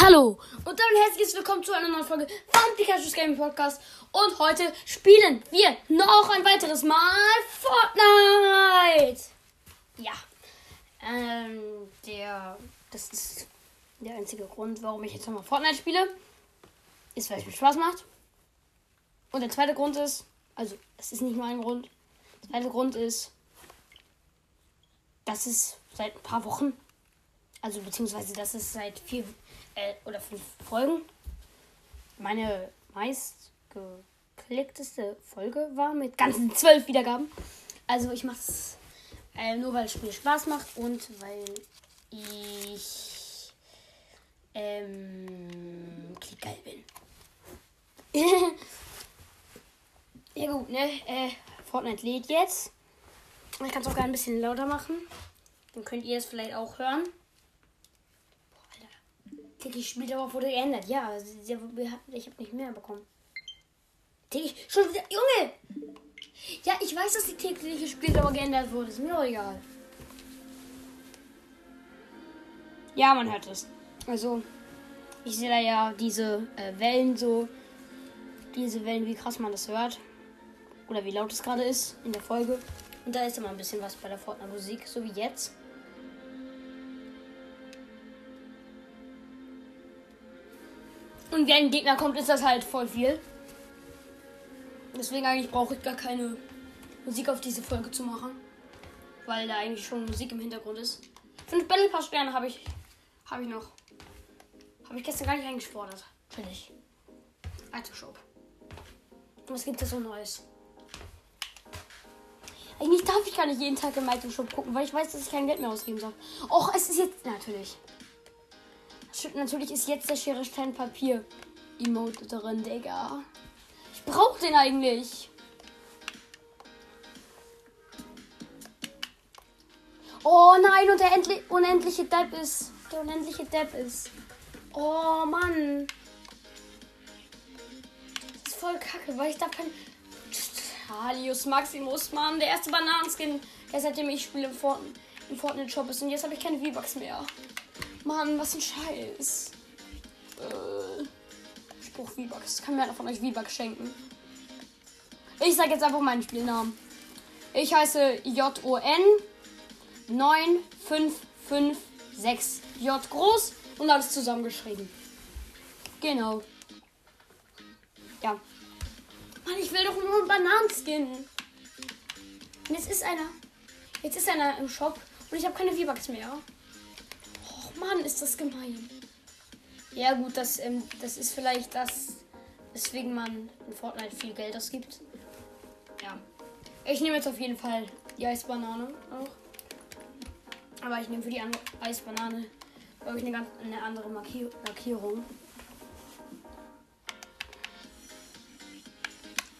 Hallo und damit herzlich willkommen zu einer neuen Folge vom Pikachu's Gaming Podcast. Und heute spielen wir noch ein weiteres Mal Fortnite. Ja, ähm, der, das ist der einzige Grund, warum ich jetzt nochmal Fortnite spiele, ist, weil es mir Spaß macht. Und der zweite Grund ist, also, das ist nicht nur ein Grund. Der zweite Grund ist, dass es seit ein paar Wochen, also beziehungsweise, dass es seit vier äh, oder fünf Folgen meine meist geklickteste Folge war mit ganzen zwölf Wiedergaben. Also ich mache es äh, nur, weil es mir Spaß macht und weil ich ähm, geil bin. ja gut, ne? Äh, Fortnite lädt jetzt. Ich kann es auch gerne ein bisschen lauter machen. Dann könnt ihr es vielleicht auch hören. Täglich Spieldauer wurde geändert. Ja, ich habe nicht mehr bekommen. Täglich, schon wieder, Junge! Ja, ich weiß, dass die tägliche Spieldauer geändert wurde. Ist mir doch egal. Ja, man hört es. Also, ich sehe da ja diese äh, Wellen so. Diese Wellen, wie krass man das hört. Oder wie laut es gerade ist in der Folge. Und da ist immer ein bisschen was bei der Fortnite-Musik, so wie jetzt. Und wenn ein Gegner kommt, ist das halt voll viel. Deswegen eigentlich brauche ich gar keine Musik auf diese Folge zu machen. Weil da eigentlich schon Musik im Hintergrund ist. Fünf Battle Pass Sterne habe ich, habe ich noch. Habe ich gestern gar nicht eingefordert. Finde ich. Item Shop. Was gibt es so Neues? Eigentlich darf ich gar nicht jeden Tag im Item Shop gucken, weil ich weiß, dass ich kein Geld mehr ausgeben soll. Och, es ist jetzt natürlich. Natürlich ist jetzt der Schere Stein Papier Emote drin, Digga. Ich brauch den eigentlich. Oh nein, und der unendliche Depp ist. Der unendliche Depp ist. Oh Mann. Das ist voll kacke, weil ich da kein. Halius Maximus, Mann. Der erste Bananenskin, der seitdem ich spiele im, Fortnite, im Fortnite Shop ist. Und jetzt habe ich keine V-Bucks mehr. Mann, was ein Scheiß. Äh, Spruch V-Bucks. Kann mir einer von euch V-Bucks schenken? Ich sage jetzt einfach meinen Spielnamen. Ich heiße J-O-N 9556 J groß und alles zusammengeschrieben. Genau. Ja. Mann, ich will doch nur einen Bananenskin. Und jetzt ist einer. Jetzt ist einer im Shop und ich habe keine V-Bucks mehr. Mann, ist das gemein. Ja gut, das, ähm, das ist vielleicht das, weswegen man in Fortnite viel Geld ausgibt. Ja. Ich nehme jetzt auf jeden Fall die Eisbanane auch. Aber ich nehme für die Eisbanane, glaube ich, eine ganz eine andere Markier Markierung.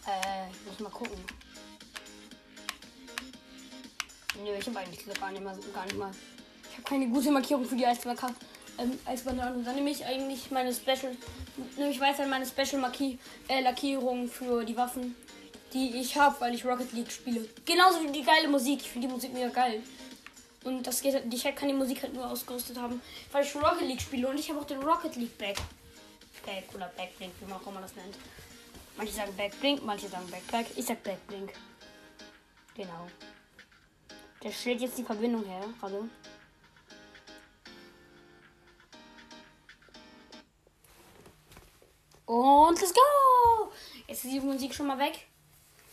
Äh, ich muss mal gucken. Nö, ich habe eigentlich gar nicht mal, gar nicht mal ich habe keine gute Markierung für die Eisbanane. Ähm, Eisbanane. Dann nehme ich eigentlich meine Special. Nehme ich weiter meine Special Marki äh, Lackierung für die Waffen, die ich habe, weil ich Rocket League spiele. Genauso wie die geile Musik. Ich finde die Musik mega geil. Und das geht, ich kann die Musik halt nur ausgerüstet haben, weil ich Rocket League spiele. Und ich habe auch den Rocket League Back. Back oder Backblink, wie man auch immer das nennt. Manche sagen Backblink, manche sagen Backpack. Ich sag Backblink. Genau. Der stellt jetzt die Verbindung her, gerade. Und let's go! Jetzt ist die Musik schon mal weg.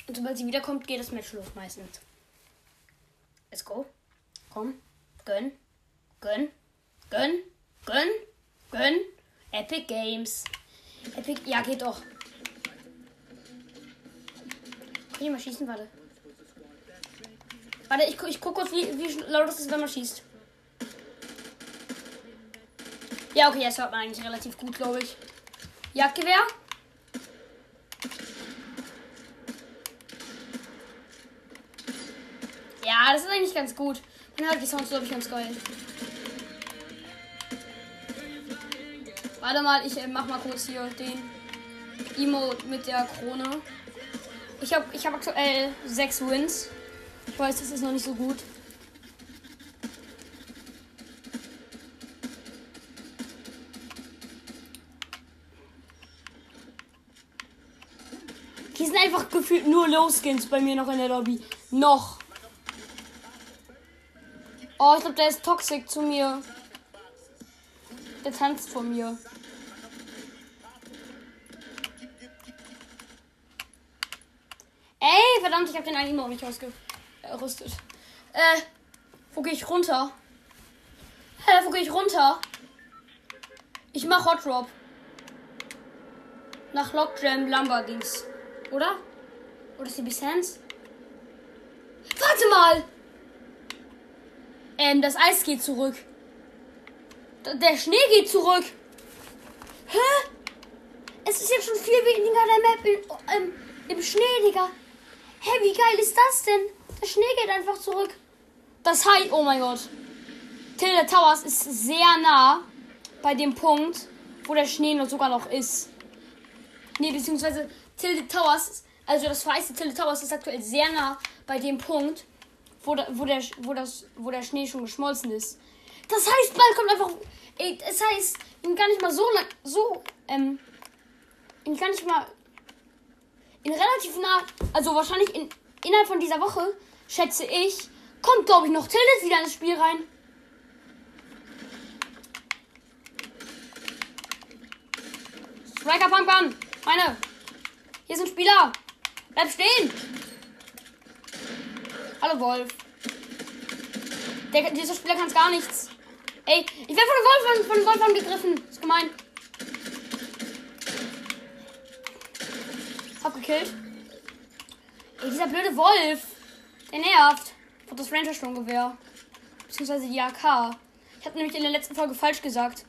Und sobald sie wiederkommt, geht das Match los meistens. Let's go. Komm. Gönn. Gönn. Gönn. Gönn. Gönn. Epic Games. Epic. Ja, geht doch. Kann ich mal schießen? Warte. Warte, ich, ich guck kurz, wie, wie laut es ist, wenn man schießt. Ja, okay, das hört man eigentlich relativ gut, glaube ich. Jagdgewehr. Ja, das ist eigentlich ganz gut. Dann hört die Sounds, glaube ich, ganz geil. Warte mal, ich äh, mach mal kurz hier den Emote mit der Krone. Ich habe ich hab aktuell sechs Wins. Ich weiß, das ist noch nicht so gut. Hier sind einfach Low-Skins bei mir noch in der Lobby. Noch. Oh, ich glaube, der ist toxisch zu mir. Der tanzt vor mir. Ey, verdammt, ich habe den eigentlich noch nicht ausgerüstet. Äh, wo gehe ich runter? Hä, wo gehe ich runter? Ich mach Hot Drop. Nach Lockjam Lumber Dings. Oder? Oder CB Sands? Warte mal! Ähm, das Eis geht zurück. Der Schnee geht zurück. Hä? Es ist jetzt schon viel weniger der Map in, ähm, im Schnee, Digga. Hä, wie geil ist das denn? Der Schnee geht einfach zurück. Das heißt, oh mein Gott. Tilde Towers ist sehr nah bei dem Punkt, wo der Schnee noch sogar noch ist. Nee, beziehungsweise Tilde Towers, also das verheißte Tilde Towers ist aktuell sehr nah bei dem Punkt, wo, da, wo, der, wo, das, wo der Schnee schon geschmolzen ist. Das heißt, bald kommt einfach. Ey, das heißt, in gar nicht mal so lang. So, ähm. In gar nicht mal. In relativ nah. Also wahrscheinlich in, innerhalb von dieser Woche, schätze ich, kommt, glaube ich, noch Tilted wieder ins Spiel rein. Striker Pumpgun! Meine! Hier ein Spieler! Bleib stehen! Hallo Wolf. Der, dieser Spieler kann es gar nichts. Ey, ich werde von dem Wolf, von dem Wolf angegriffen. Ist gemein. Hab gekillt. Ey, dieser blöde Wolf. Der nervt. Und das Ranger Sturmgewehr. Beziehungsweise die AK. Ich habe nämlich in der letzten Folge falsch gesagt.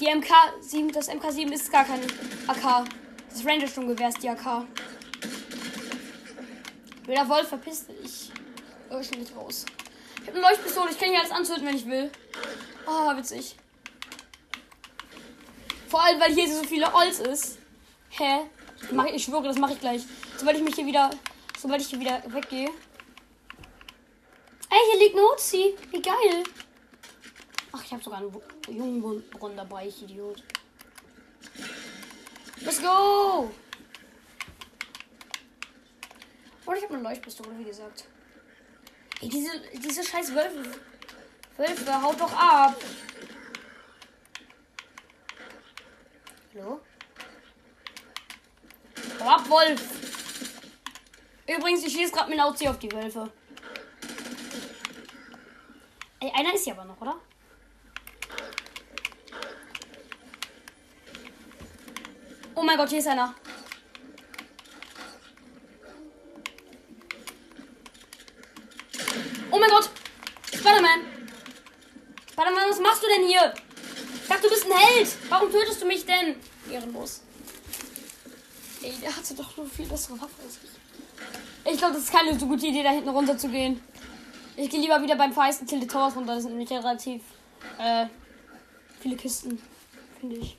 Die MK7, das MK7 ist gar kein AK. Das Ranger Sturmgewehr ist die AK. Wilder Wolf, verpiss dich. Oh, ich nicht raus. Ich habe eine Leuchtpistole, ich kann hier alles anzünden, wenn ich will. Oh, witzig. Vor allem, weil hier so viele Holz ist. Hä? Mach ich, ich schwöre, das mache ich gleich. Sobald ich mich hier wieder. Sobald ich hier wieder weggehe. Ey, hier liegt eine Uzi. Wie geil. Ach, ich habe sogar einen Jungbrunnen dabei, ich Idiot. Let's go! Und ich habe eine Leuchtpistole, wie gesagt. Ey, diese, diese scheiß Wölfe. Wölfe, haut doch ab. Hallo? Hau ab, Wolf. Übrigens, ich schieße gerade mit Nauzi auf die Wölfe. Ey, einer ist hier aber noch, oder? Oh mein Gott, hier ist einer. Oh mein Gott! Spider-Man! Spider-Man, was machst denn hier? Ich dachte, du bist ein Held! Warum tötest du mich denn? Ehrenlos. Ey, der hatte doch nur viel bessere Waffe als ich. Ich glaube, das ist keine so gute Idee, da hinten runter zu gehen. Ich gehe lieber wieder beim feisten Tilde Towers runter. Das sind nämlich relativ äh, viele Kisten, finde ich.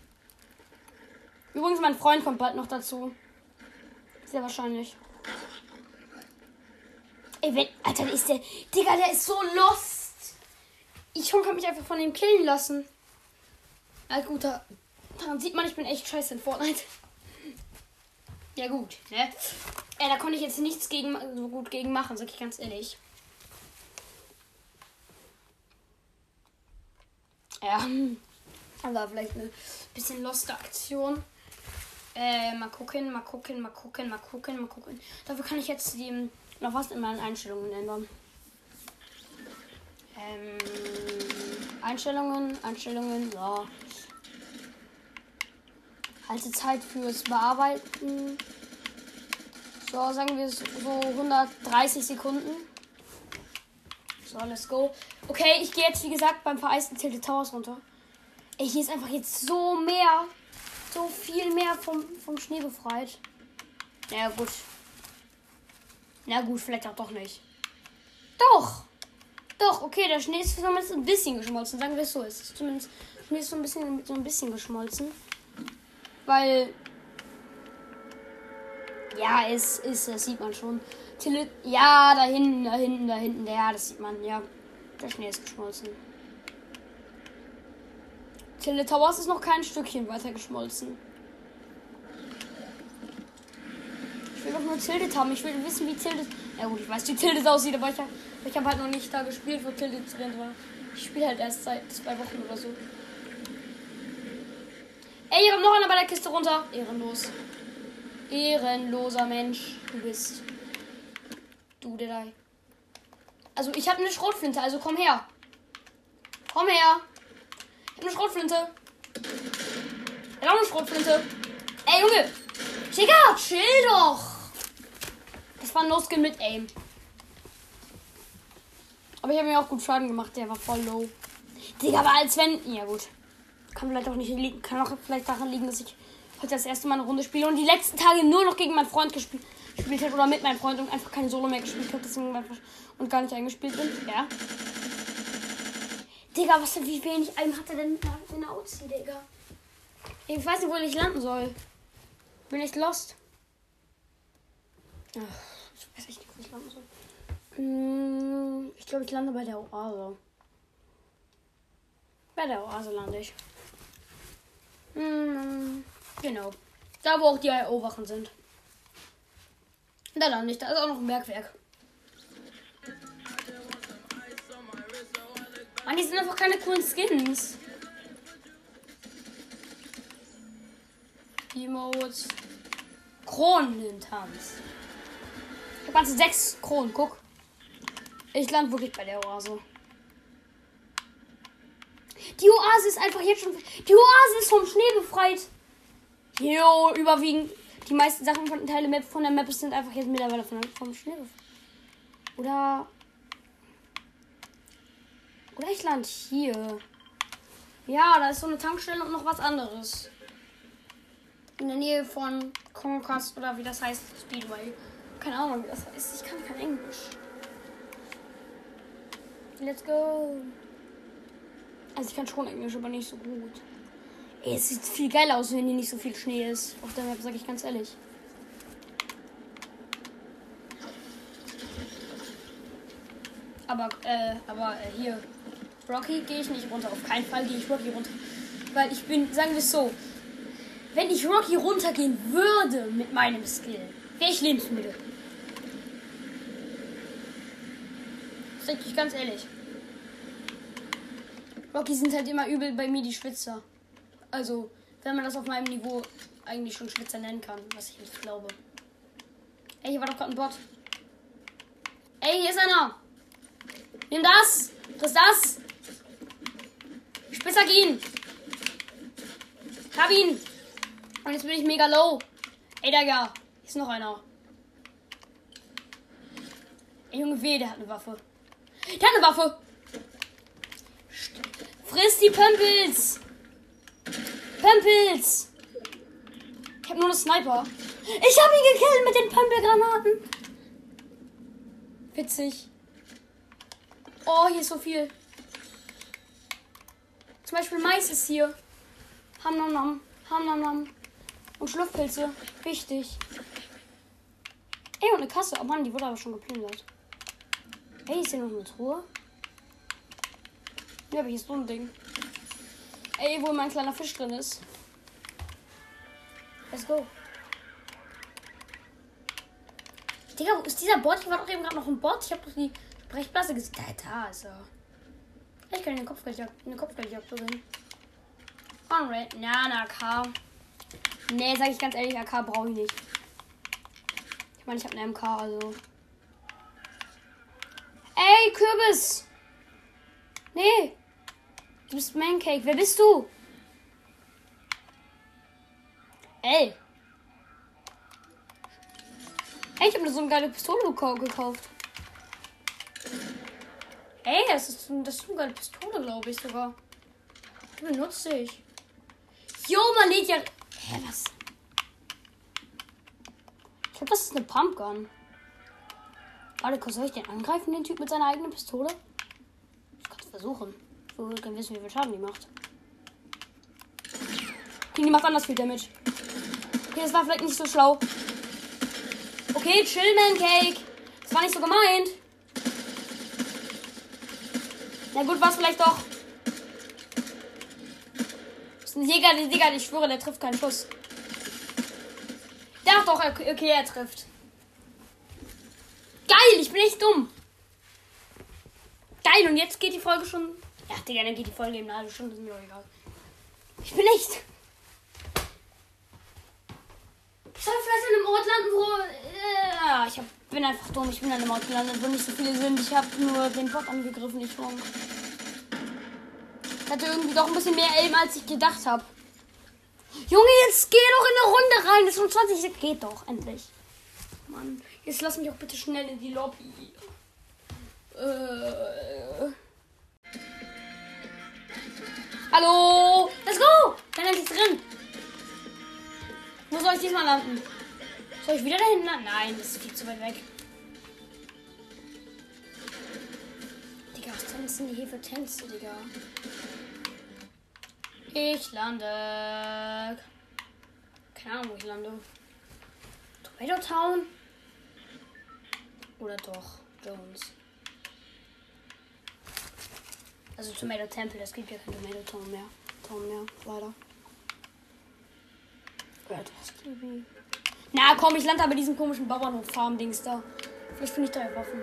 Übrigens, mein Freund kommt bald noch dazu. Sehr wahrscheinlich. Ey, wenn. Alter, ist der. Digga, der ist so lost. Ich kann mich einfach von ihm killen lassen. Na gut, da, daran sieht man, ich bin echt scheiße in Fortnite. Ja, gut, ne? Ey, da konnte ich jetzt nichts gegen, so gut gegen machen, sag ich ganz ehrlich. Ja, war vielleicht eine bisschen loste Aktion. Äh, mal gucken, mal gucken, mal gucken, mal gucken, mal gucken. Dafür kann ich jetzt die noch was in meinen Einstellungen ändern. Ähm, Einstellungen, Einstellungen, ja. Haltezeit fürs Bearbeiten. So, sagen wir so 130 Sekunden. So, let's go. Okay, ich gehe jetzt, wie gesagt, beim vereisten Tilted Towers runter. Ey, hier ist einfach jetzt so mehr, so viel mehr vom, vom Schnee befreit. Na ja, gut. Na gut, vielleicht auch doch nicht. Doch! Doch, okay, der Schnee ist zumindest ein bisschen geschmolzen. Sagen wir es so. Es ist zumindest Schnee ist so ein bisschen, so ein bisschen geschmolzen. Weil. Ja, es ist, das sieht man schon. Ja, da hinten, da hinten, da hinten. Ja, das sieht man, ja. Der Schnee ist geschmolzen. Tilde Towers ist noch kein Stückchen weiter geschmolzen. Ich will doch nur Tilted haben. Ich will wissen, wie Tilted. Ja gut, ich weiß, wie Tilted aussieht, aber ich ich hab halt noch nicht da gespielt, wo Tilted drin war. Ich spiele halt erst seit zwei Wochen oder so. Ey, hier kommt noch einer bei der Kiste runter. Ehrenlos. Ehrenloser Mensch. Du bist. Du, der Also, ich habe eine Schrotflinte, also komm her. Komm her. Ich hab eine Schrotflinte. Ich hab auch eine Schrotflinte. Ey, Junge. Digga, chill doch. Das war ein No-Skin mit Aim. Aber ich habe mir auch gut Schaden gemacht. Der war voll low. Digga, aber als wenn. Ja, gut. Kann vielleicht auch nicht liegen. Kann auch vielleicht daran liegen, dass ich heute das erste Mal eine Runde spiele und die letzten Tage nur noch gegen meinen Freund gespielt, habe oder mit meinem Freund und einfach keine Solo mehr gespielt habe deswegen und gar nicht eingespielt bin. Ja. Digga, was wie wenig Aim hat er denn in der Outzi, Digga? Ich weiß nicht, wo ich landen soll. Bin echt lost. Ach, ich weiß echt nicht, wo ich landen soll. Hm, ich glaube, ich lande bei der Oase. Bei der Oase lande ich. Hm, genau. Da, wo auch die IO-Wachen sind. Da lande ich. Da ist auch noch ein Bergwerk. Mann, die sind einfach keine coolen Skins. Emotes. Kronentanz. Ich habe ganze sechs Kronen, guck. Ich lande wirklich bei der Oase. Die Oase ist einfach jetzt schon. Die Oase ist vom Schnee befreit. Jo, überwiegend. Die meisten Sachen von, Teile Map, von der Map sind einfach jetzt mittlerweile von, vom Schnee befreit. Oder. Oder ich lande hier. Ja, da ist so eine Tankstelle und noch was anderes in der Nähe von Conquest oder wie das heißt, Speedway. Keine Ahnung, wie das heißt. Ich kann kein Englisch. Let's go. Also ich kann schon Englisch, aber nicht so gut. Ey, es sieht viel geiler aus, wenn hier nicht so viel Schnee ist. Auf der Map, sag ich ganz ehrlich. Aber, äh, aber äh, hier. Rocky gehe ich nicht runter. Auf keinen Fall gehe ich Rocky runter. Weil ich bin, sagen wir es so, wenn ich Rocky runtergehen würde mit meinem Skill, wäre ich lebensmüde. Ich ganz ehrlich. Rocky sind halt immer übel bei mir die Schwitzer. Also, wenn man das auf meinem Niveau eigentlich schon Schwitzer nennen kann, was ich nicht glaube. Ey, hier war doch gerade ein Bot. Ey, hier ist einer. Nimm das. Friss das. Spitzhack ihn. Hab ihn. Und jetzt bin ich mega low. Ey, Digga. Ist noch einer. Ey, Junge, weh, der hat eine Waffe. Der hat eine Waffe. Friss die Pömpels. Pömpels. Ich hab nur eine Sniper. Ich hab ihn gekillt mit den Pömpelgranaten. Witzig. Oh, hier ist so viel. Zum Beispiel Mais ist hier. Ham nom nom. Ham nom nom. Und Schlupfpilze. Wichtig. Ey, und eine Kasse. Oh Mann, die wurde aber schon geplündert. Ey, ist hier noch eine Truhe? Ja, aber hier ist so ein Ding. Ey, wo mein kleiner Fisch drin ist. Let's go. Digga, wo ist dieser Bot? Hier war doch eben gerade noch ein Bot. Ich habe doch die Brechblase gesehen. Da, ist er. Ich kann den Kopfgeldjagd, eine Kopfgeldjagd beginnen. On Red. Na, na, K. Nee, sag ich ganz ehrlich, AK brauche ich nicht. Ich meine, ich habe eine MK, also. Ey, Kürbis! Nee! Du bist Mancake. Wer bist du? Ey! Ey, ich habe mir so eine geile Pistole gekauft. Ey, das ist, das ist eine geile Pistole, glaube ich sogar. Die benutze ich. Jo, man lädt ja Hä, was? Ich glaube, das ist eine Pumpgun. Warte, soll ich den angreifen, den Typ mit seiner eigenen Pistole? Ich kann es versuchen. Will gerne wissen, wie viel Schaden die macht. Okay, die macht anders viel Damage. Okay, das war vielleicht nicht so schlau. Okay, chill, man Cake. Das war nicht so gemeint. Na gut, war es vielleicht doch. ein Jäger, der Digga, ich schwöre, der trifft keinen Schuss. Der doch, okay, er trifft. Geil, ich bin echt dumm. Geil, und jetzt geht die Folge schon. Ja, Digga, dann geht die Folge eben eine halbe Stunde, ist mir doch egal. Ich bin echt. Ich soll vielleicht an einem Ort landen, wo. Äh, ich hab, bin einfach dumm. Ich bin an einem Ort gelandet, wo nicht so viele sind. Ich habe nur den Bot angegriffen, ich Wrong. Ich hatte irgendwie doch ein bisschen mehr Aim, als ich gedacht habe. Junge, jetzt geh doch in eine Runde rein. Das ist schon 20. Geht doch, endlich. Mann, jetzt lass mich auch bitte schnell in die Lobby. Äh. Hallo? Let's go! Bin endlich drin. Wo soll ich diesmal landen? Soll ich wieder dahin landen? Nein, das ist viel zu weit weg. Digga, was tanzen die hier für Tänze, Digga? Ich lande. Keine Ahnung, wo ich lande. Tomato Town? Oder doch Jones? Also Tomato Temple, es gibt ja kein Tomato Town mehr. Town mehr, leider. Na komm, ich lande aber diesen komischen Bauernhof-Farm-Dings da. Vielleicht finde ich da ja Waffen.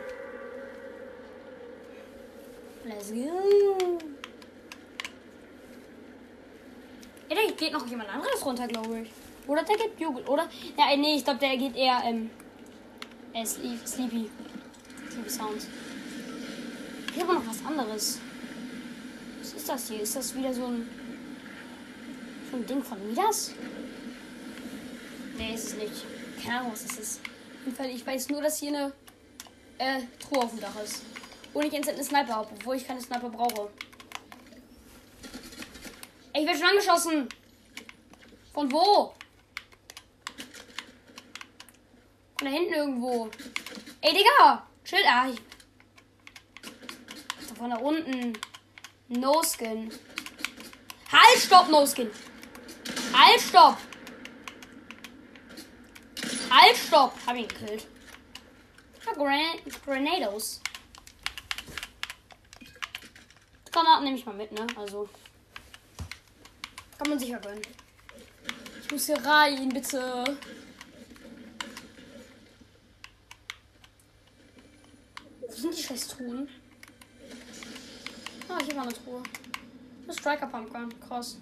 Let's go. Ja, da geht noch jemand anderes runter, glaube ich. Oder der geht Jugend, oder? Ja, nee, ich glaube, der geht eher, ähm, äh, Sleep, Sleepy. Sleepy Sounds. Ich habe noch was anderes. Was ist das hier? Ist das wieder so ein, so ein Ding von Midas? Nee, ist es nicht. Keine Ahnung, was das ist. Ich weiß nur, dass hier eine äh, Truhe auf dem Dach ist. Und ich instant eine Sniper habe, obwohl ich keine Sniper brauche. Ey, ich werde schon angeschossen. Von wo? Von da hinten irgendwo. Ey, Digga! Chill, ah. Ich... Von da unten. No Skin. Halt, stopp, No Skin. Halt, stopp. Halt, stopp. Hab ihn gekillt. Ja, Gran Granados. Granaten nehme ich mal mit, ne? Also. Kann man sicher gönnen. Ich muss hier rein, bitte. Wo sind die scheiß Truhen? Ah, hier war eine Truhe. Eine Striker Pumpgun. Krass.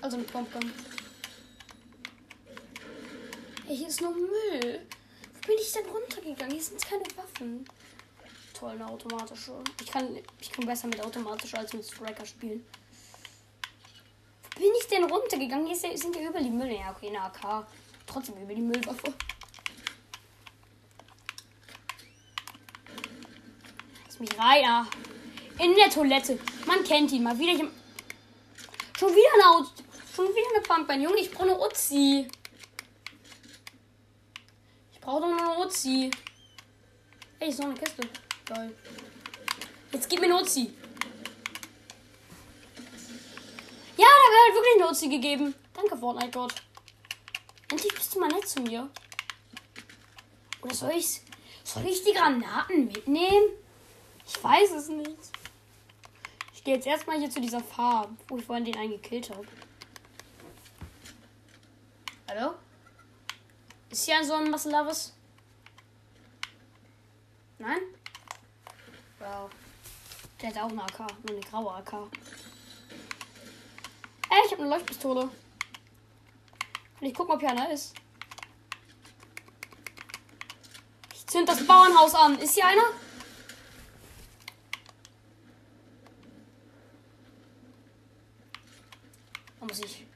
Also eine Pumpgun. Ey, hier ist nur Müll. Wo bin ich denn runtergegangen? Hier sind keine Waffen. Toll, eine automatische. Ich kann, ich kann besser mit automatischer als mit Striker spielen. Wo bin ich denn runtergegangen? Hier sind ja über die Müll. Ja, okay, eine AK. Trotzdem über die Müllwaffe. Lass mich. In der Toilette. Man kennt ihn mal wieder. Schon wieder eine. Schon wieder eine Pumpgun. Junge, ich brauche eine Uzi. Ich brauche doch nur eine Uzi. Ey, ist noch eine Kiste. Geil. Jetzt gib mir eine Uzi. Ja, da halt wirklich eine Uzi gegeben. Danke, Fortnite Gott. Endlich bist du mal nett zu mir. Oder soll ich, soll ich die Granaten mitnehmen? Ich weiß es nicht. Ich gehe jetzt erstmal hier zu dieser Farm, wo ich vorhin den einen gekillt habe. Hallo? Ist hier so ein Massenlavis? Nein? Wow. Der hat auch eine AK, nur eine graue AK. Ey, ich habe eine Leuchtpistole. Und ich gucke, ob hier einer ist. Ich zünd das Bauernhaus an. Ist hier einer? Muss ich.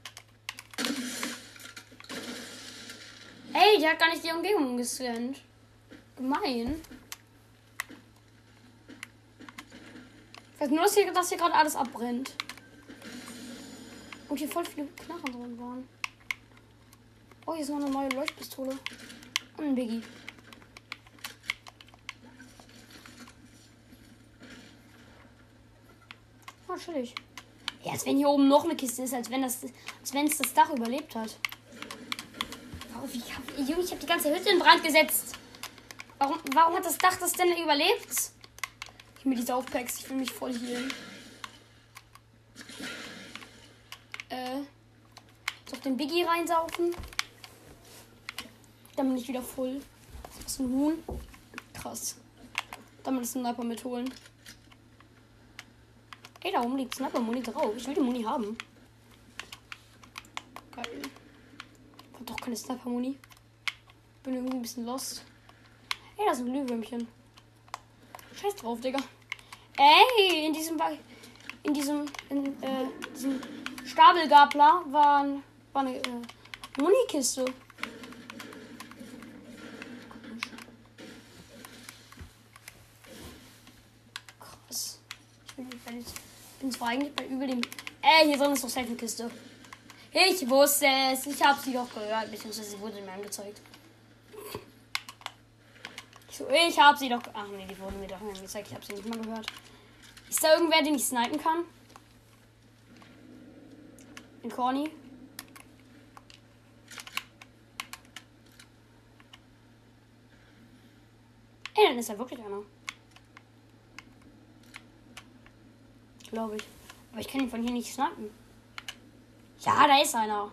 Ey, der hat gar nicht die Umgebung gescannt. Gemein. Ich weiß nur, dass hier, hier gerade alles abbrennt. Und hier voll viele Knarren drin waren. Oh, hier ist noch eine neue Leuchtpistole. Und ein Biggie. Oh, chillig. Ja, als wenn hier oben noch eine Kiste ist, als wenn das, als wenn es das Dach überlebt hat. Warum, ich hab, Junge, ich habe die ganze Hütte in Brand gesetzt. Warum, warum hat das Dach das denn überlebt? Ich mir diese Aufpacks, ich will mich voll healen. Äh, auf den Biggie reinsaufen. Dann bin ich wieder voll. Das ist ein Huhn. krass. Damit ist ein Sniper mitholen. Ey, da oben liegt Sniper-Muni drauf. Ich will die Muni haben. Geil. Hab doch keine Sniper-Muni. Bin irgendwie ein bisschen lost. Ey, da sind Glühwürmchen. Scheiß drauf, Digga. Ey, in diesem in diesem in äh, diesem Stapelgabler war, ein- war eine äh, Munikiste. Krass. Ich bin, ich bin, zwar eigentlich bei übel dem. Ey, hier drin ist doch safe eine Kiste. Ich wusste es. Ich habe sie doch gehört, beziehungsweise sie wurde mir angezeigt. Ich so, ich habe sie doch. Ach nee, die wurden mir doch angezeigt. Ich habe sie nicht mal gehört. Ist da irgendwer, den ich snipen kann? In Corny? Ey, dann ist da wirklich einer. Glaube ich. Aber ich kann ihn von hier nicht snipen. Ja, da ist einer.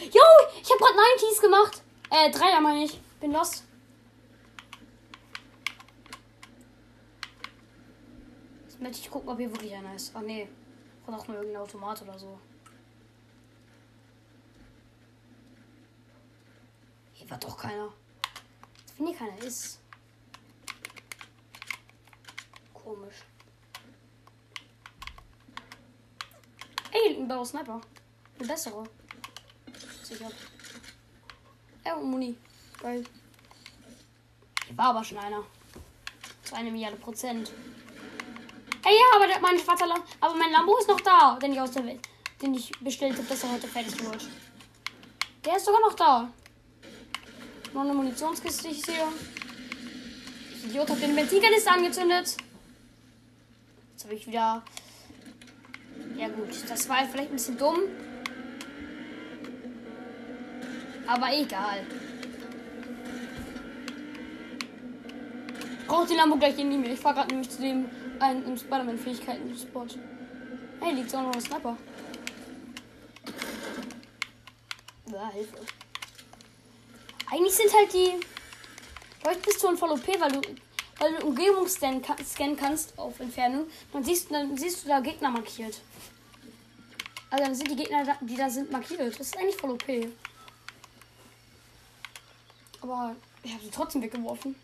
Jo, ich habe gerade 90s gemacht. Äh, Dreier meine ich. Bin lost. Jetzt möchte ich gucken, ob hier wirklich einer ist. Ach nee. Oder auch nur irgendein Automat oder so. Hier war doch keiner. Wenn hier keiner ist. Komisch. Ey, ein blauer Sniper. Ein besserer. Sicher. Ja, und Muni. Geil. Hier war aber schon einer. Zu eine Milliarde Prozent. Ey, ja, aber der, mein schwarzer Lambo, aber mein Lambo ist noch da, den ich aus der Welt, den ich bestellt habe, dass er heute fertig wird. Der ist sogar noch da. Noch eine Munitionskiste, sehe. Ich Idiot hab den Benzinkanister angezündet. Jetzt habe ich wieder. Ja gut, das war vielleicht ein bisschen dumm. Aber egal. Braucht die Lambo gleich in die mir. Ich fahr gerade nämlich zu dem einen Spider-Man-Fähigkeiten-Spot. Hey, liegt auch noch ein Sniper. Ja, Hilfe. Eigentlich sind halt die Leuchtpistolen voll OP, weil du, weil du Umgebung scannen, kann- scannen kannst auf Entfernung. Dann siehst, dann siehst du da Gegner markiert. Also dann sind die Gegner, da- die da sind, markiert. Das ist eigentlich voll OP. Aber ich habe sie trotzdem weggeworfen.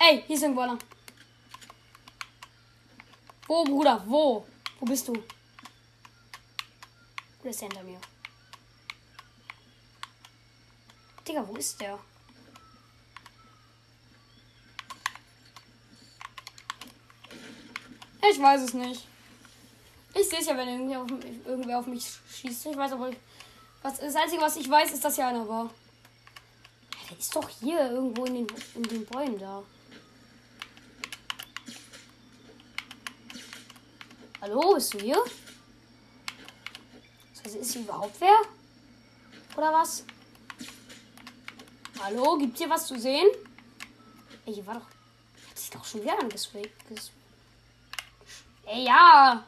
Ey, hier ist irgendwo einer. Wo, Bruder? Wo? Wo bist du? Der ist hinter mir. Digga, wo ist der? Ich weiß es nicht. Ich sehe es ja, wenn irgendwie auf, mich- irgendwer auf mich schießt. Ich weiß aber, was, das Einzige, was ich weiß, ist, dass hier einer war. Ja, der ist doch hier irgendwo in den, in den Bäumen da. Hallo, bist du hier? Also ist hier überhaupt wer? Oder was? Hallo, gibt hier was zu sehen? Ey, hier war doch. Hat sich doch schon wieder angeswagt. ges- Ey, ja!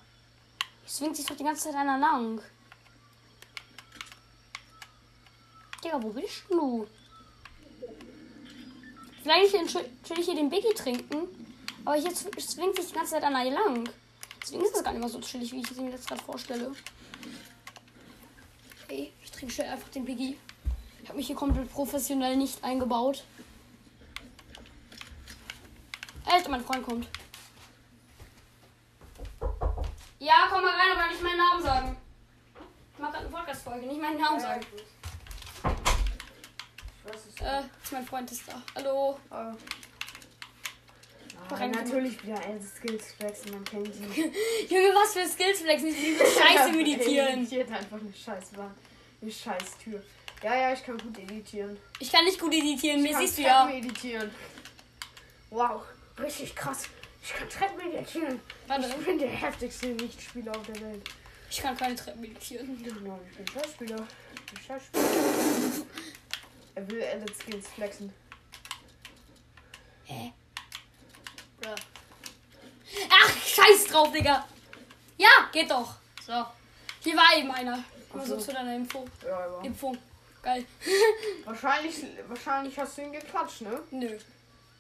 Hier swingt sich doch die ganze Zeit einer lang. Digga, wo bist du? Vielleicht will ich hier den Biggie trinken. Aber jetzt swingt sich die ganze Zeit einer hier lang. Deswegen ist es gar nicht mehr so chillig, wie ich es mir jetzt gerade vorstelle. Ey, ich trinke schnell einfach den Biggie. Ich habe mich hier komplett professionell nicht eingebaut. Alter, mein Freund kommt. Ja, komm mal rein, aber nicht meinen Namen sagen. Ich mach gerade eine Podcast-Folge, nicht meinen Namen sagen. Ich Äh, mein Freund ist da. Hallo. Ah, rein- natürlich wieder ein Skills flexen, man kennt sie. Junge, was für Skills flexen, die diese Scheiße meditieren. Editiert einfach eine Scheißwand. Eine Scheißtür. Ja, ja, ich kann gut editieren. Ich kann nicht gut editieren, Ich mir kann siehst du ja. Treppen editieren. Wow, richtig krass. Ich kann Treppen editieren. Warte, Ich bin der heftigste Nichtspieler auf der Welt. ich kann keine Treppen editieren. Genau, ich bin Schauspieler. Ich bin Schauspieler. Er will Edit Skills flexen. Hä? Bruh. Ach, scheiß drauf, Digga. Ja, geht doch. So. Hier war eben einer. Ach so zu deiner Info. Ja, ja. Info. Geil. Wahrscheinlich, wahrscheinlich hast du ihn geklatscht, ne? Nö.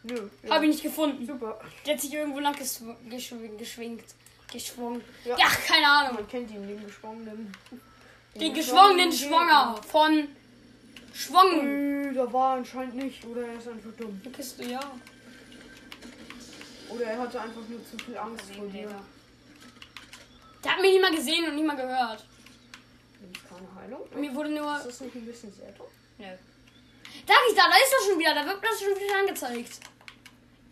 Nö. Ja. Hab ich nicht gefunden. Super. Der hat sich irgendwo lang geschw geschw geschwingt. Geschwungen. Ja. Ja. keine Ahnung. Man kennt ihn, den geschwungenen. Den geschwungenen Schwanger von Schwungen. Nö, da war er anscheinend nicht. Oder er ist einfach dumm. Eine Kiste, ja. Oder er hatte einfach nur zu viel Angst vor dir. Der hat mich nicht mal gesehen und nicht mal gehört. Keine Heilung. Mir wurde nur. Ist das nicht ein bisschen sehr dumm? Nö. Da ich da, da ist er schon wieder. Da wird das schon wieder angezeigt.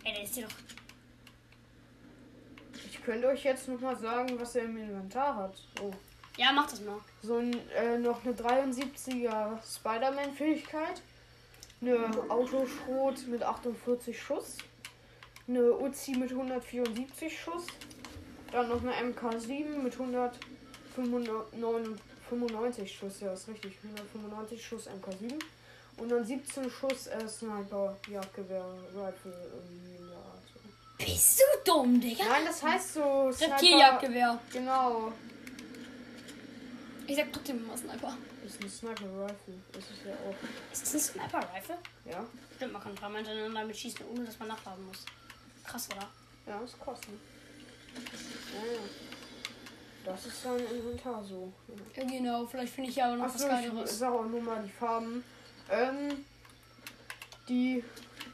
Ey, der ist hier doch. Ich könnte euch jetzt noch mal sagen, was er im Inventar hat. Oh. Ja, mach das mal. So ein, äh, noch eine 73er Spider-Man-Fähigkeit. Eine Autoschrot mit 48 Schuss. Eine Uzi mit 174 Schuss. Dann noch eine MK7 mit 195 Schuss. Ja, ist richtig. 195 Schuss MK7. Und dann 17 Schuss äh, Sniper, Jagdgewehr, Rifle, irgendwie in der Art. Bist du dumm, Digga? Nein, das heißt so. Sniper- Reptilienjagdgewehr. Genau. Ich sag trotzdem immer Sniper. Das ist ein Sniper Rifle. Das ist ja auch. Ist das ein Sniper-Rifle? Ja. Stimmt, man kann ein paar Mal hintereinander damit schießen, ohne dass man nachladen muss. Krass, oder? Ja, das kostet. Ja, ja. Das ist sein Inventar so. Ja. Genau. Vielleicht finde ich ja aber noch was Achso, ich Geileres. sag auch nur mal die Farben. Ähm, die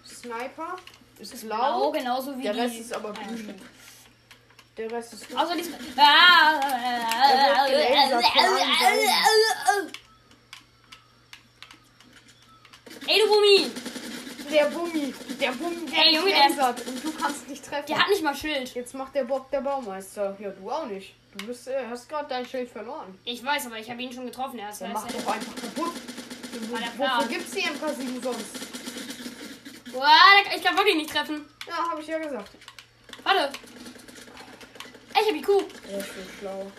Sniper ist, Blau, blau. genauso wie Der die... Rest ist aber grün. stimmt. Der Rest ist Außer die... Ah, allen Ey, du Bumi! der Bummi. Der Bummi, der Ey, Junge, der- und du kannst nicht treffen. Der hat nicht mal Schild. Jetzt macht der Bock der Baumeister. Ja, du auch nicht. Du bist, äh, hast gerade dein Schild verloren. Ich weiß, aber ich habe ihn schon getroffen. Er ist er mach doch einfach kaputt. Plan. Wofür gibt's die MK7 sonst? Boah, ich kann wirklich nicht treffen. Ja, habe ich ja gesagt. Warte. Ich hab IQ. Der ist so schlau.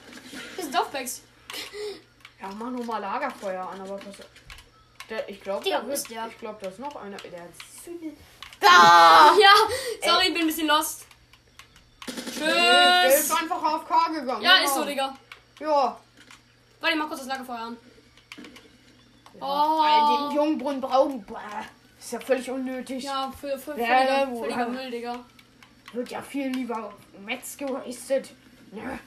Das sind Dorfbags. Ja, mach nur mal Lagerfeuer an, aber was. Der, ich glaube, da wo ist der? Ich glaube, da ist noch einer. Der hat Da! Ja, sorry, ich bin ein bisschen lost. Der ist Tschüss. einfach auf K gegangen. Ja, genau. ist so, Digga. Ja. Warte, ich mach kurz das Lagerfeuer an. Oh. Oh. Den Jungbrunnen brauchen. Boah, ist ja völlig unnötig. Ja, für, für, Ja, völliger, wo- völliger Müll, Digga. Wird ja viel lieber Metz gewastet. Ja.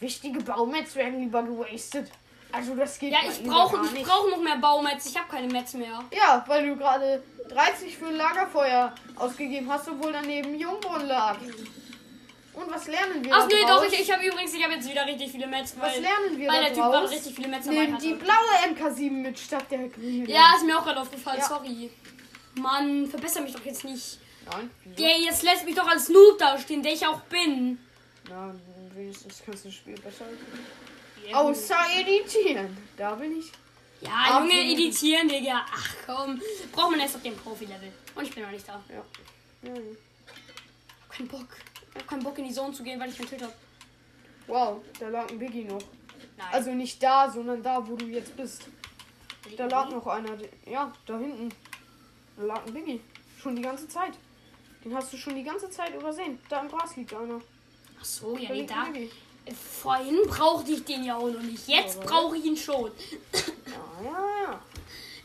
Wichtige Baumetz werden lieber gewastet. Also das geht Ja, mal ich brauche ich brauche noch mehr Baumets. Ich habe keine Mets mehr. Ja, weil du gerade 30 für ein Lagerfeuer ausgegeben hast, obwohl daneben Jungbrunnen lag. Und was lernen wir Ach nee, doch, ich, ich habe übrigens, ich habe jetzt wieder richtig viele Mets, Was weil, lernen wir weil der Typ gerade richtig viele Mets Nimm die blaue MK7 mit statt der grünen. Ja, ist mir auch gerade aufgefallen, Ja. sorry. Mann, verbessere mich doch jetzt nicht. Nein. Der jetzt lässt mich doch als Noob dastehen, der ich auch bin. Na, wenigstens kannst du das Spiel besser. Ja, Außer editieren. Da bin ich. Ja. Junge, editieren, Digga. Ach komm. Braucht man erst auf dem Profi-Level. Und ich bin noch nicht da. Ja. ja. keinen Bock. Ich hab keinen Bock in die Zone zu gehen, weil ich kein Schild hab. Wow, da lag ein Biggie noch. Nein. Also nicht da, sondern da, wo du jetzt bist. Da lag noch einer. Ja, da hinten. Da lag ein Biggie. Schon die ganze Zeit. Den hast du schon die ganze Zeit übersehen. Da im Gras liegt einer. Ach so, ja, Da nee, da. Biggie. Vorhin brauchte ich den ja auch noch nicht. Jetzt brauche ich ihn schon. Ja, ja, ja.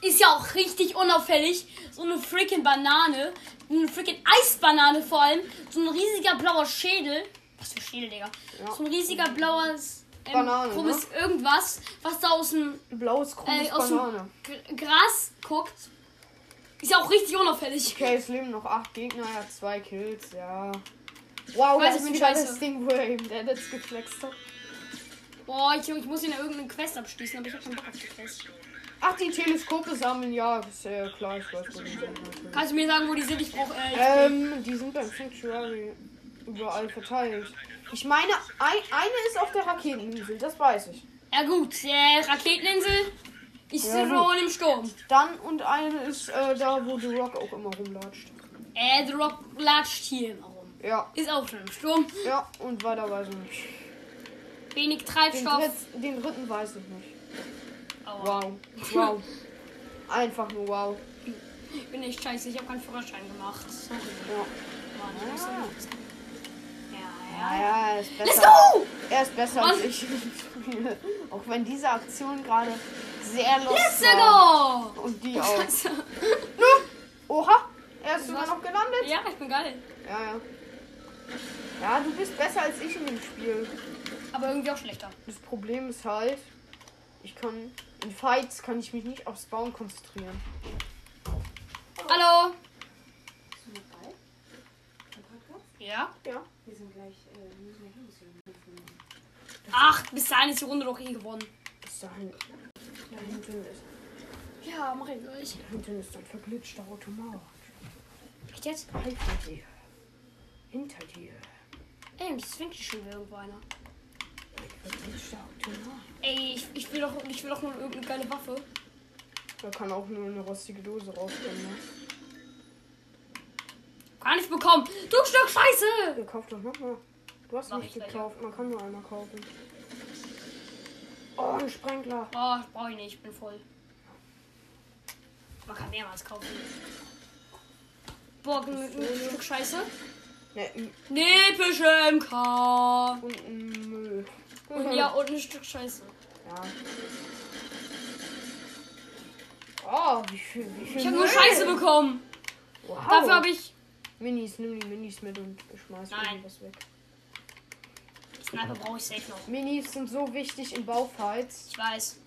Ist ja auch richtig unauffällig. So eine freaking Banane. Eine freaking Eisbanane vor allem. So ein riesiger blauer Schädel. Was für Schädel, Digga. Ja. So ein riesiger blaues ähm, Banane, ne? krummes irgendwas, was da aus dem Blaues krummes äh, aus dem Banane. G- Gras guckt. Ist ja auch richtig unauffällig. Okay, es leben noch acht Gegner, er hat zwei Kills, ja. Wow, Weiß, das ist scheiße. das Ding, wo er eben Edits geflext hat. Boah, ich, ich muss ihn ja irgendeine Quest abschließen, aber ich hab keinen Bock auf die Quest. Ach, die Teleskope sammeln, ja, ist äh, klar, ich weiß, natürlich. Kannst du mir sagen, wo die sind? Ich brauche. Äh, Ähm, die sind beim Sanctuary überall verteilt. Ich meine, ein, eine ist auf der Raketeninsel, das weiß ich. ja gut, äh, Raketeninsel. Ich Ja, wohl im Sturm. Dann und eine ist äh, da, wo The Rock auch immer rumlatscht. Äh, The Rock latscht hier immer rum. Ja, Ist auch schon im Sturm. ja, und weiter weiß ich nicht. Wenig Den, Treibstoff. dritt, den dritten weiß ich nicht. Aua. Wow, wow. Einfach nur wow. Ich bin echt scheiße, ich habe keinen Führerschein gemacht. Sorry. Ja. Mann, ich muss Ja. ja. Ja, ja. Naja, ist besser. Let's go! Er ist besser Mann. als ich im Spiel. Auch wenn diese Aktion gerade sehr lustig Let's war. go! Und die auch. Scheiße. Oha, er ist sogar noch gelandet. Ja, ich bin geil. Ja, ja. Ja, du bist besser als ich in dem Spiel. Aber irgendwie auch schlechter. Das Problem ist halt, ich kann in Fights kann ich mich nicht aufs Bauen konzentrieren. Hallo? Bist du mit bei? Im Podcast? Ja? Ja. Wir sind gleich, äh, wir müssen. Wir Ach, bis dahin ist die Runde doch eh gewonnen. Bis dahin. Da hinten ist, Ja, mach ich gleich. da hinten ist ein verglitschter Automat. Echt jetzt? Hinter dir. Hinter dir. Ey, jetzt winkt schon wieder irgendwo einer. Ey, ich, ich, will doch, ich will doch nur irgendeine geile Waffe. Da kann auch nur eine rostige Dose rauskommen. Ne? Kann ich bekommen. Du Stück Scheiße! Ja, kauf doch nochmal. Du hast Mach nicht gekauft, man kann nur einmal kaufen. Oh, ein Sprenkler. Boah, brauch ich nicht, ich bin voll. Man kann mehrmals kaufen. Boah, ein, ein Stück Scheiße. Ne, Nepische MK. und ein Müll. Und ja, und ein Stück Scheiße. Ja. Oh, wie viel, wie viel Ich habe nur. Scheiße bekommen. Wow. Dafür habe ich. Minis, nimm die Minis mit und schmeiß Nein. irgendwas weg. Sniper brauche ich safe noch. Minis sind so wichtig in Baufights, Ich weiß.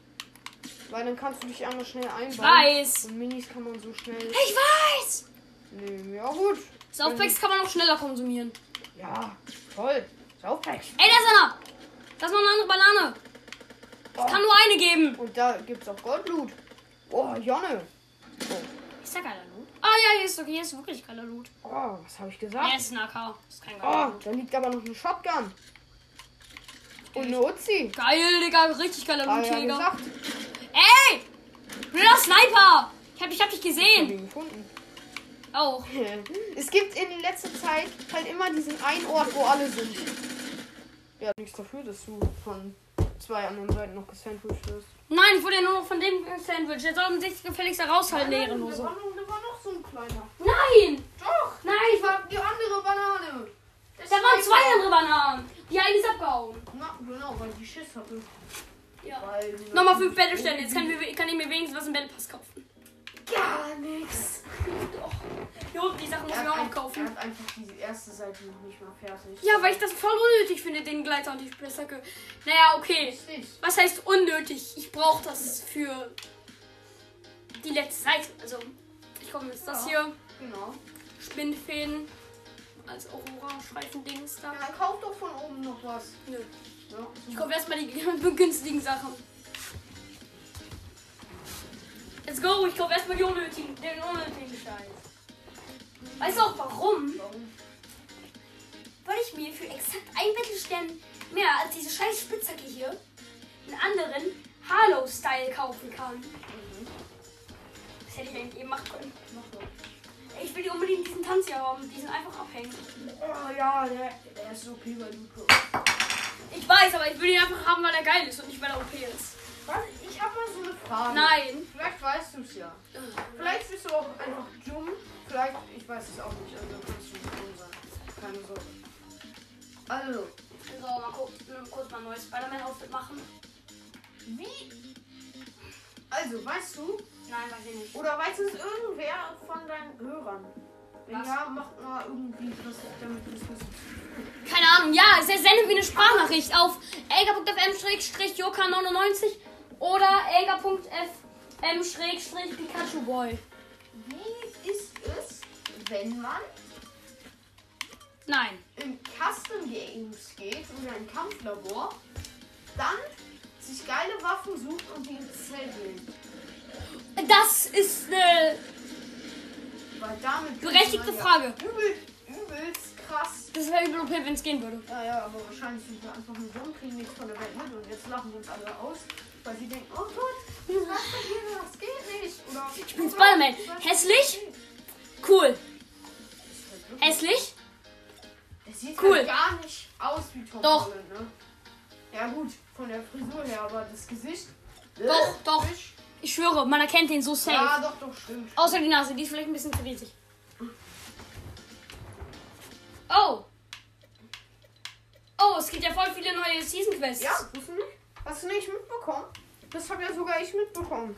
weil dann kannst du dich einmal schnell einbauen. Ich weiß. Und Minis kann man so schnell Ich weiß. nehmen. Ja gut. Softpacks kann man auch schneller konsumieren. Ja, toll. Saufpacks. Ey, da ist einer. Da ist noch eine andere Banane. Oh. Kann nur eine geben. Und da gibt's auch Goldblut. Oh, Jonne. Ist da geiler Loot? Ah ja, hier ist okay, hier ist wirklich geiler Loot. Oh, was habe ich Ja, gesagt? ist ein AK. ist kein geiler Oh, da liegt aber noch eine Shotgun. Und eine Uzi. Geil, Digga, richtig geiler Loot, ja Digga. gesagt. Ey! Blöder Sniper! Ich hab, ich hab dich Ich hab gesehen. ihn gefunden. Auch. Es gibt in letzter Zeit halt immer diesen einen Ort, wo alle sind. Ja, nichts dafür, dass du von zwei anderen Seiten noch gesandwiched wirst. Nein, ich wurde ja nur noch von dem Sandwich. Der soll sich gefälligst heraushalten, der da, Ehrenlose. war noch, da war noch so ein kleiner. Nein! Doch! Nein, ich war. Die andere Banane. Da waren zwei andere Bananen. Die eine ist abgehauen. Na, genau, weil die Schiss hatte. Ja. Weil, Nochmal fünf Battlestände. Jetzt kann, mir, kann ich mir wenigstens was im Battle Pass kaufen. Gar nichts. Doch. Jo, die Sachen muss Er ich hat, auch noch ein, er kaufen. hat einfach die erste Seite noch nicht mal fertig. Ja, weil ich das voll unnötig finde, den Gleiter und die Spitzhacke. Naja, okay. Was heißt unnötig? Ich brauche das für die letzte Seite. Also, ich komme jetzt das hier. Genau. Spinnfäden. Als Aurora-Streifen-Dings da. Ja, kauf doch von oben noch was. Nö. Ja. Ich kaufe erstmal die günstigen Sachen. Let's go, ich kaufe erstmal die unnötigen, den unnötigen Scheiß. Weißt du auch warum? Warum? Weil ich mir für exakt ein Battlestern mehr als diese scheiß Spitzhacke hier einen anderen Halo-Style kaufen kann. Das hätte ich eigentlich eben machen können. Ich will die unbedingt diesen Tanz hier haben. Die sind einfach abhängig. Oh ja, der, der ist so okay bei Luke. Ich weiß, aber ich will ihn einfach haben, weil er geil ist und nicht weil er OP ist. Was? Ich hab mal so eine Frage. Nein. Vielleicht weißt du es ja. Vielleicht bist du auch einfach dumm. Vielleicht, ich weiß es auch nicht. Also kannst du nicht dumm sein. Keine Sorge. Also, So, mal kurz, kurz mal ein neues Spider-Man-Outfit machen. wie? Also, weißt du, Nein, weiß ich nicht. oder weiß es irgendwer von deinen Hörern? Wenn ja, macht mal irgendwie was damit. Keine Ahnung, ja, sendet mir eine Sprachnachricht auf elga.fm-joka99 oder elga.fm-pikachu-boy. Wie ist es, wenn man Nein. in Custom Games geht oder in Kampflabor, dann sich geile Waffen sucht und die ins Zelt legt? Das ist eine Weil damit berechtigte man Frage. Ja übel, übelst krass. Das wäre übel okay, wenn es gehen würde. Ja, ja, aber wahrscheinlich sind wir einfach nur dumm, kriegen nichts von der Welt mit und jetzt lachen wir uns alle aus, weil sie denken, oh Gott, was macht hier? Das geht nicht. Oder Ich bin Spider-Man. Hässlich? Cool. Hässlich? Es sieht Cool. halt gar nicht aus wie Tom Doch. Holland, ne? Ja gut, von der Frisur her, aber das Gesicht. Doch, doch. Fisch. Ich schwöre, man erkennt den so safe. Ja, doch, doch, stimmt. Außer die Nase, die ist vielleicht ein bisschen zu riesig. Oh. Oh, es gibt ja voll viele neue Season Quests. Ja, du nicht? Hast du nicht mitbekommen? Das habe ja sogar ich mitbekommen.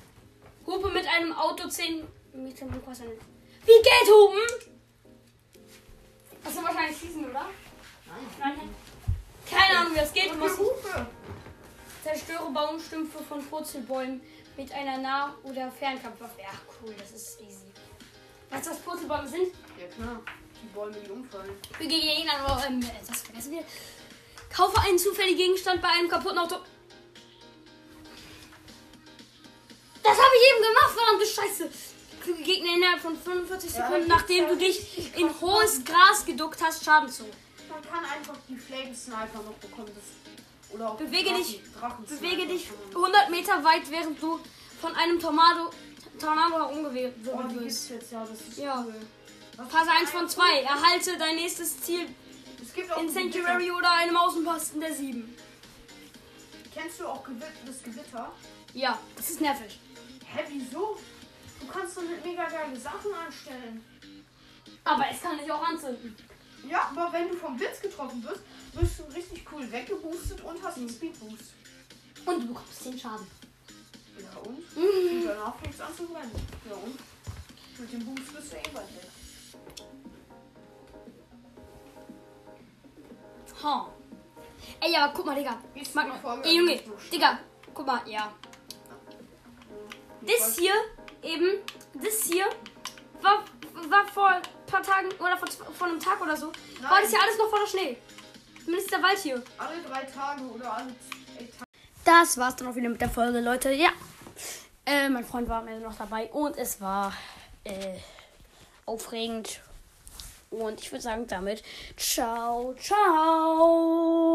Hupe mit einem Auto 10 Meter hoch. Was denn? Wie geht Hupen? Das ist wahrscheinlich Season, oder? Nein. Keine Ahnung, wie das geht. Du musst Hupe. zerstöre Baumstümpfe von Purzelbäumen mit einer Nah- oder Fernkampfwaffe. Ja, cool, das ist easy. Weißt du, was Purzelbäume sind? Ja klar. Die Bäume, die umfallen. Für Gegner, aber ähm, das vergessen wir. Kaufe einen zufälligen Gegenstand bei einem kaputten Auto. Das habe ich eben gemacht, verdammte Scheiße. Füge Gegner innerhalb von 45 Ja, Sekunden, das nachdem du ja dich in hohes Gras geduckt hast, Schaden zu. Man kann einfach die Flame Sniper noch bekommen. Das, oder auch Bewege dich- Drachen Bewege dich 100 Meter weit, während du von einem Tornado, Tornado Oh, herumgewirbelt die wirst. jetzt, ja, das ist Ja. cool. Phase ist 1 von 2. Erhalte dein nächstes Ziel Es gibt auch in Sanctuary oder einem Außenposten der 7. Gewitter. Kennst du auch Gewitter, das Gewitter? Ja, das ist nervig. Hä, wieso? Du kannst damit mega geile Sachen anstellen. Aber es kann dich auch anzünden. Ja, aber wenn du vom Blitz getroffen wirst, wirst du richtig cool weggeboostet und hast einen Speedboost. Und du bekommst 10 Schaden. Ja und? Und danach fängt es an zu brennen. Ja und? Mit dem Boost bist du eh bald weg. Ha. Ey, aber guck mal, Digga. Ist Mag noch. Ey, Junge. Digga. Guck mal, ja. Das hier, eben, das hier, war, war vor ein paar Tagen oder vor, vor einem Tag oder so, war Nein. das hier alles noch voller Schnee. Zumindest der Wald hier. Alle drei Tage oder alle zwei Tage. Das war's dann auch wieder mit der Folge, Leute. Ja. Äh, mein Freund war am Ende noch dabei und es war äh, aufregend. Und ich würde sagen damit, ciao, ciao.